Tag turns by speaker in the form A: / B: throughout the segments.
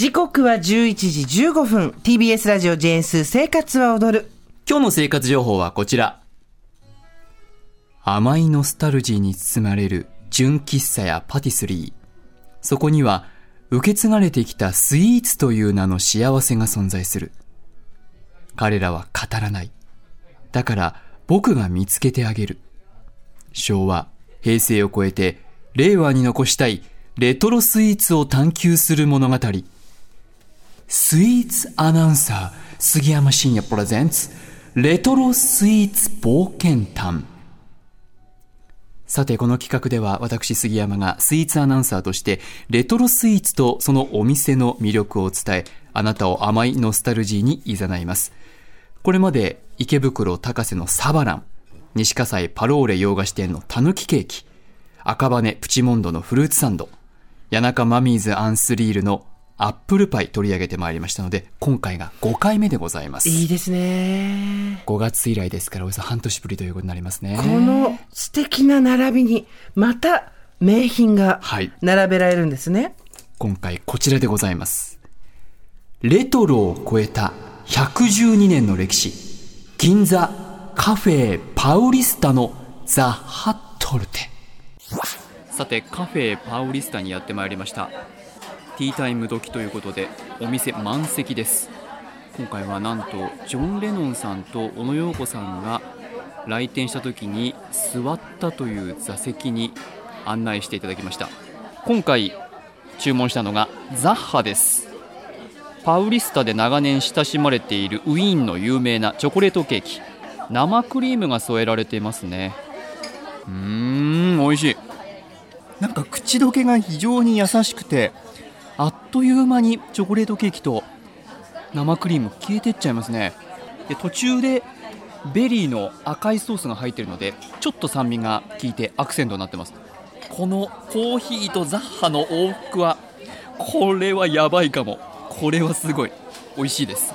A: 時刻は11時15分 TBS ラジオジェーンス生活は踊る
B: 今日の生活情報はこちら。甘いノスタルジーに包まれる純喫茶やパティスリー。そこには受け継がれてきたスイーツという名の幸せが存在する。彼らは語らない。だから僕が見つけてあげる。昭和、平成を超えて令和に残したいレトロスイーツを探求する物語。スイーツアナウンサー杉山真也プレゼンツレトロスイーツ冒険探。さて、この企画では私杉山がスイーツアナウンサーとしてレトロスイーツとそのお店の魅力を伝え、あなたを甘いノスタルジーに誘います。これまで池袋高瀬のサバラン、西葛西パローレ洋菓子店のたぬきケーキ、赤羽プチモンドのフルーツサンド、谷中マミーズアンスリールのアップルパイ取り上げてまいりましたので、今回が5回目でございます。
A: いいですね
B: 5月以来ですからおよそ半年ぶりということになりますね。
A: この素敵な並びにまた名品が
B: はい
A: 並べられるんですね、
B: 今回こちらでございます。レトロを超えた112年の歴史、銀座カフェパウリスタのザ・ハットルテ。さて、カフェパウリスタにやってまいりました。ティータイム時ということで、お店満席です。今回はなんと、ジョン・レノンさんと小野陽子さんが来店した時に座ったという座席に案内していただきました。今回注文したのがザッハですパウリスタで長年親しまれているウィーンの有名なチョコレートケーキ生クリームが添えられていますねうーん美味しいなんか口どけが非常に優しくてあっという間にチョコレートケーキと生クリーム消えてっちゃいますね。で途中でベリーの赤いソースが入ってるのでちょっと酸味が効いてアクセントになってます。このコーヒーとザッハの往復はこれはやばいかも。これはすごい。美味しいです。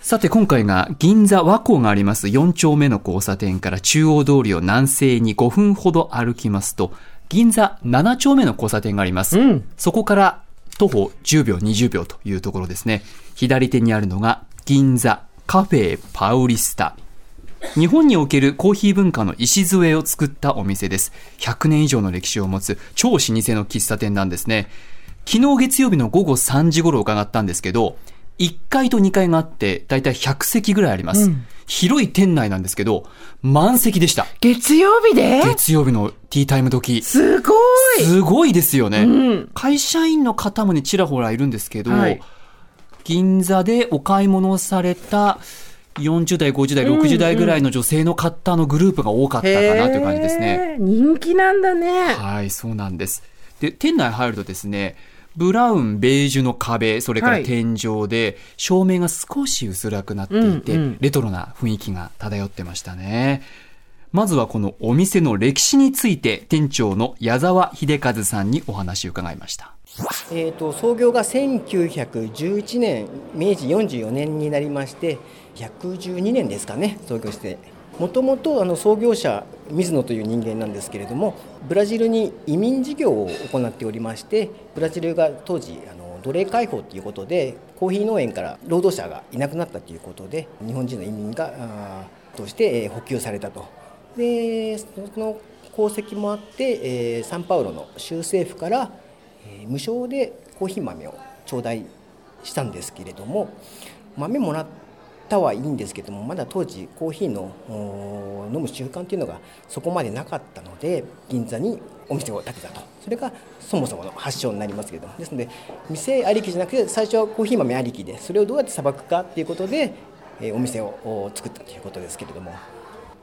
B: さて今回が銀座和光があります。4丁目の交差点から中央通りを南西に5分ほど歩きますと銀座7丁目の交差点があります、
A: うん
B: そこから徒歩10秒20秒というところですね左手にあるのが銀座カフェパウリスタ日本におけるコーヒー文化の礎を作ったお店です。100年以上の歴史を持つ超老舗の喫茶店なんですね。昨日月曜日の午後3時頃伺ったんですけど、1階と2階があって、だいたい100席ぐらいあります。
A: うん
B: 広い店内なんですけど、満席でした。
A: 月曜日で？
B: 月曜日のティータイム時。
A: すごい
B: すごいですよね。
A: うん
B: 会社員の方もね、ちらほらいるんですけど、
A: はい
B: 銀座でお買い物をされた40代、50代、60代ぐらいの女性の方のグループが多かったかなという感じですね。
A: へー人気なんだね
B: はい、そうなんです。で、店内入るとですね、ブラウン、ベージュの壁、それから
A: はい
B: 天井で、照明が少し薄暗くなっていて、
A: うんうん
B: レトロな雰囲気が漂ってましたね。まずはこのお店の歴史について、店長の矢沢秀和さんにお話を伺いました。
C: えー、と創業が1911年明治44年になりまして112年ですかね創業してもともとあの創業者水野という人間なんですけれどもブラジルに移民事業を行っておりましてブラジルが当時あの奴隷解放ということでコーヒー農園から労働者がいなくなったということで日本人の移民がとして補給されたと。でその功績もあって、えーサンパウロの州政府からえー無償でコーヒー豆を頂戴したんですけれども豆もらったはいいんですけどもまだ当時コーヒーのー飲む習慣というのがそこまでなかったので銀座にお店を建てたとそれがそもそもの発祥になりますけれどもですので店ありきじゃなくて最初はコーヒー豆ありきでそれをどうやってさばくかっていうことで、えーお店を作ったということですけれども。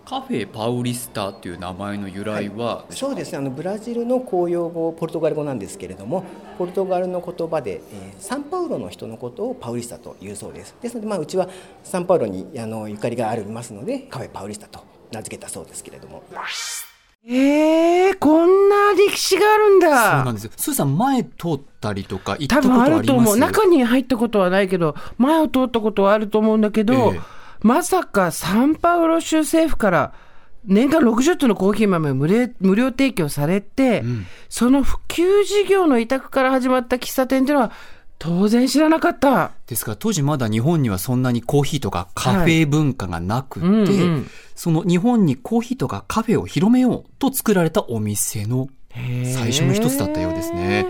B: カフェパウリスタという名前の由来は、
C: そうですね。あのブラジルの公用語ポルトガル語なんですけれどもポルトガルの言葉で、えーサンパウロの人のことをパウリスタというそうです。ですので、まあ、うちはサンパウロにあのゆかりがありますのでカフェパウリスタと名付けたそうですけれども。
A: えー、こんな歴史があるん
B: そう
A: だ
B: なんですよ。スーさん前通ったりとか行った
A: 多
B: こと
A: 分あると思う。
B: あります
A: 中に入ったことはないけど前を通ったことはあると思うんだけど、
B: ええ
A: まさかサンパウロ州政府から年間60トンのコーヒー豆を無料無料提供されて、その普及事業の委託から始まった喫茶店っていうのは、当然知らなかった。
B: ですから当時まだ日本にはそんなにコーヒーとかカフェ文化がなくて、
A: うんうん
B: その日本にコーヒーとかカフェを広めようと作られたお店の最初の一つだったようですね。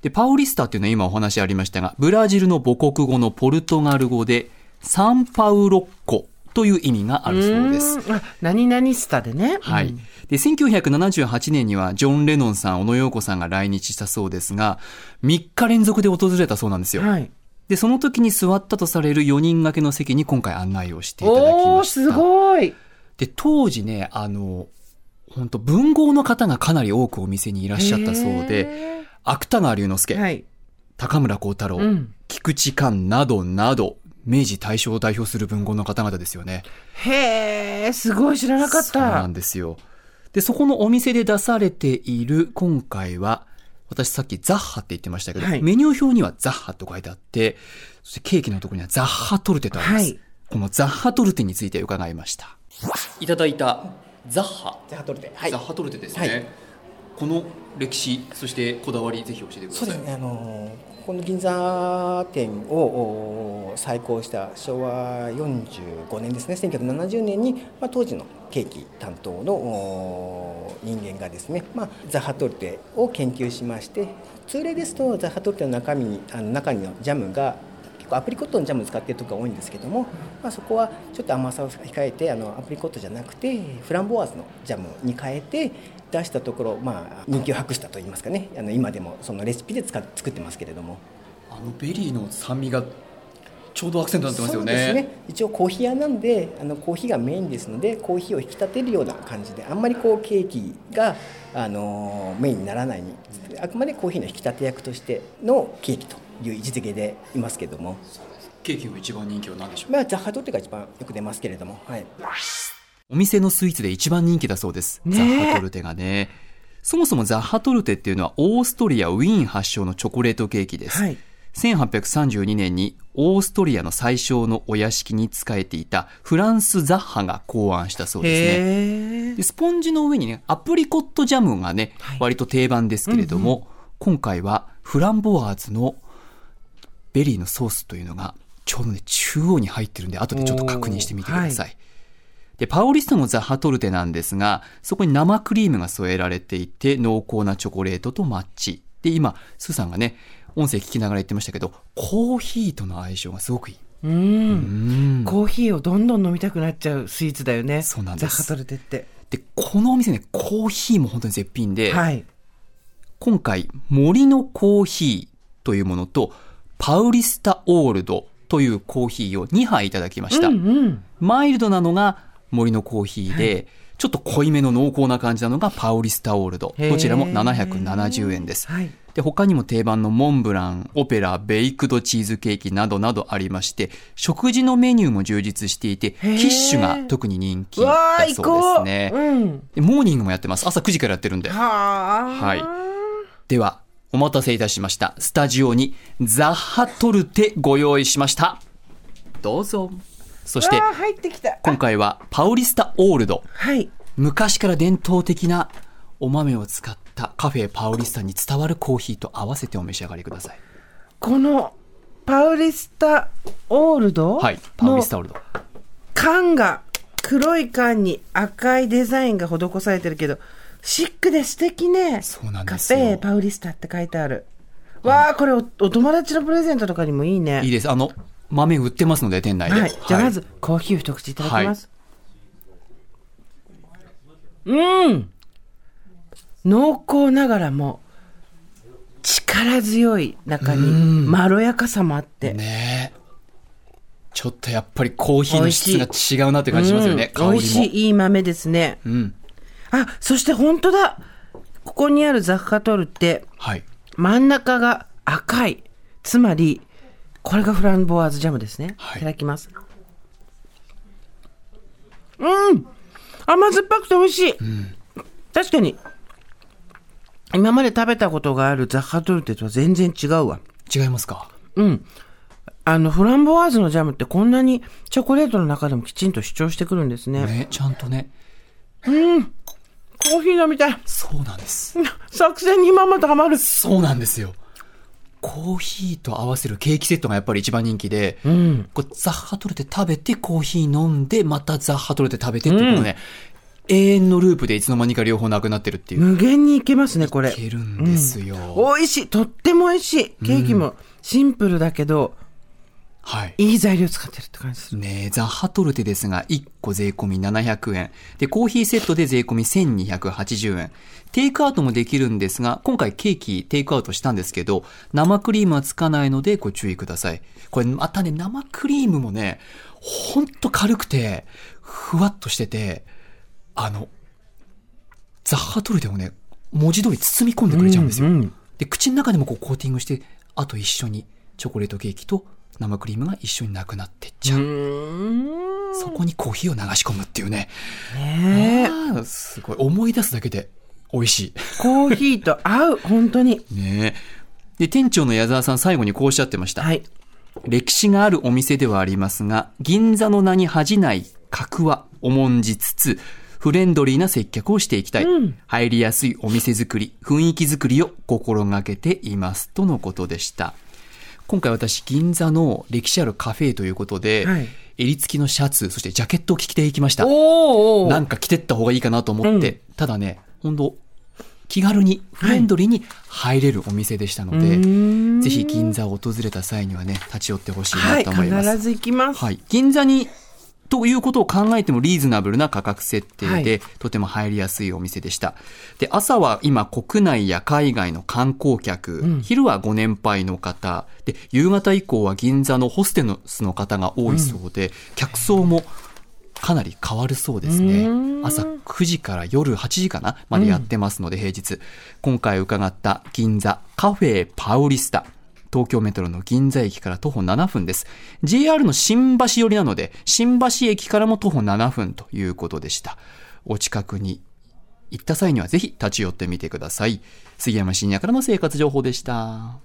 B: で、パウリスタっていうのは今お話ありましたが、ブラジルの母国語のポルトガル語でサンパウロッコという意味があるそうです。
A: 何々スタでね。
B: はい
A: うん。
B: で、1978年にはジョン・レノンさん、小野洋子さんが来日したそうですが、3日連続で訪れたそうなんですよ。
A: はい。
B: で、その時に座ったとされる4人掛けの席に今回案内をしていただきました。
A: すごい。
B: で、当時ね、あの、本当文豪の方がかなり多くお店にいらっしゃったそうで、
A: へ
B: 芥川龍之介、
A: ーはい。
B: 高村光太郎、
A: うん
B: 菊池寛などなど、明治大正を代表する文豪の方々ですよね。
A: へえ、すごい知らなかっ
B: そうな
A: た
B: ん。ですよ。で、そこのお店で出されている今回は、私さっきザッハって言ってましたけど、
A: はい
B: メニュー表にはザッハと書いてあって、そしてケーキのところにはザッハトルテとあります。
A: はい
B: このザッハトルテについて伺いました。いただいたザッハ、
C: じゃあ、トルテ。はい
B: ザッ。ハトルテですね。
C: はい
B: この歴史、そしてこだわり、ぜひ教えてください。
C: そうですね、あのこの銀座店を再興した昭和45年ですね、1970年に、まあ、当時のケーキ担当の人間がですね、まあ、ザハトルテを研究しまして、通例ですとザハトルテの中身にあの中にのジャムが結構アプリコットのジャム使っているとこが多いんですけども、まあ、そこはちょっと甘さを控えてあのアプリコットじゃなくてフランボワーズのジャムに変えて出したところ、まあ、人気を博したといいますかね。あの今でもそのレシピで使っ作ってますけれども。
B: あのベリーの酸味がちょうどアクセントになってますよね。
C: そうですね。一応コーヒー屋なんであのコーヒーがメインですのでコーヒーを引き立てるような感じであんまりこうケーキがあのメインにならないにあくまでコーヒーの引き立て役としてのケーキという位置づけでいますけども、
B: ケーキの一番人気は何でしょう？
C: まあ、ザハトルテが一番よく出ますけれども、はい、
B: お店のスイーツで一番人気だそうです。
A: ねえ
B: ザッハトルテがね。そもそもザッハトルテっていうのはオーストリア・ウィーン発祥のチョコレートケーキです。
A: はい。
B: 1832年にオーストリアの宰相のお屋敷に仕えていたフランス・ザッハが考案したそうですね。でスポンジの上にね、アプリコットジャムがね、割と定番ですけれども、今回はフランボワーズのベリーのソースというのが、ちょうどね、中央に入ってるんで、後でちょっと確認してみてください。で、パオリストのザハトルテなんですが、そこに生クリームが添えられていて、濃厚なチョコレートとマッチ。で、今、スーさんがね、音声聞きながら言ってましたけど、コーヒーとの相性がすごくいい。
A: うん。
B: うん。
A: コーヒーをどんどん飲みたくなっちゃうスイーツだよね。
B: そうなんです
A: ザハトルテって。
B: で、このお店ね、コーヒーも本当に絶品で、
A: はい。
B: 今回、森のコーヒーというものと、パウリスタオールドというコーヒーを2杯いただきました。
A: うんうん。
B: マイルドなのが森のコーヒーで、ちょっと濃いめの濃厚な感じなのがパウリスタオールド。どちらも770円です。
A: はい。
B: で、他にも定番のモンブラン、オペラ、ベイクドチーズケーキなどなどありまして、食事のメニューも充実していて、キッシュが特に人気だそうですね。
A: うん。
B: でモーニングもやってます。朝9時からやってるんで。
A: はあ。
B: はい。では、お待たせいたしました。スタジオにザッハトルテご用意しました。どうぞ。そして、
A: わあ入ってきた。
B: 今回はパウリスタオールド。
A: はい。
B: 昔から伝統的なお豆を使ったカフェパウリスタに伝わるコーヒーと合わせてお召し上がりください。
A: このパウリスタオールド
B: はい。パウ
A: の
B: リスタオールド。
A: 缶が黒い缶に赤いデザインが施されてるけどシックで素敵ね
B: そうなんですよ
A: カフェパウリスタって書いてあるわあこれおお友達のプレゼントとかにもいいね
B: いいです。あの、豆売ってますので、店内で。
A: はい、じゃあまずコーヒーを一口いただきます、うん濃厚ながらも力強い中にまろやかさもあって、
B: ねえ。ちょっとやっぱりコーヒーの質が違うなって感じしますよね。香りも。
A: 味しいいい豆ですね
B: うん。
A: あそして本当だここにあるザッハトルって
B: はい。
A: 真ん中が赤いつまりこれがフランボワーズジャムですね、
B: はい
A: い、ただきますうん甘酸っぱくて美味しい、確かに今まで食べたことがあるザッハトルテとは全然違うわ
B: 違いますか？
A: うんあのフランボワーズのジャムってこんなにチョコレートの中でもきちんと主張してくるんですね
B: ね、ちゃんとね。
A: うん。コーヒー飲みたい。
B: そうなんです。
A: 作戦にまんまとハマる。
B: そうなんですよ。コーヒーと合わせるケーキセットがやっぱり一番人気で、
A: うん。
B: これザッハトルテ食べて、コーヒー飲んで、またザッハトルテ食べてっていうこのね、永遠のループでいつの間にか両方なくなってるっていう。
A: 無限にいけますね、これ
B: い。けるんですよ。
A: 美味しい。とっても美味しい。ケーキもシンプルだけど、
B: はい。
A: いい材料使ってるって感じする。
B: ねえ、ザッハトルテですが、1個税込み700円。で、コーヒーセットで税込み1280円。テイクアウトもできるんですが、今回ケーキテイクアウトしたんですけど、生クリームはつかないのでご注意ください。これまたね、生クリームもね、ほんと軽くて、ふわっとしてて、あの、ザッハトルテをね、文字通り包み込んでくれちゃうんですよ。
A: うんうん
B: で、口の中でもこうコーティングして、あと一緒にチョコレートケーキと生クリームが一緒になくなってっちゃう。そこにコーヒーを流し込むっていうね。
A: ね
B: すごい。思い出すだけで美味し
A: コーヒーと合う、本当に。
B: い。ねえで、店長の矢沢さん最後にこうおっしゃってました。
A: はい。
B: 歴史があるお店ではありますが、銀座の名に恥じない格は重んじつつ、フレンドリーな接客をしていきたい。入りやすいお店作り、雰囲気作りを心がけています。とのことでした。今回私、銀座の歴史あるカフェということで、
A: はい
B: 襟付きのシャツ、そしてジャケットを着ていきました。
A: お
B: なんか着てった方がいいかなと思って、ただね、本当気軽に、フレンドリーに入れるお店でしたので、ぜひ銀座を訪れた際にはね、立ち寄ってほしい
A: は、
B: ないと思います。
A: 必ず行きます。
B: はい。銀座に、ということを考えてもリーズナブルな価格設定で、
A: はい
B: とても入りやすいお店でした。で、朝は今国内や海外の観光客、昼はご年配の方、で、夕方以降は銀座のホステスの方が多いそうで、客層もかなり変わるそうですね。朝9時から夜8時かなまでやってますので、平日。今回伺った銀座カフェパウリスタ。東京メトロの銀座駅から徒歩7分です。JR の新橋寄りなので、新橋駅からも徒歩7分ということでした。お近くに行った際にはぜひ立ち寄ってみてください。杉山深也からの生活情報でした。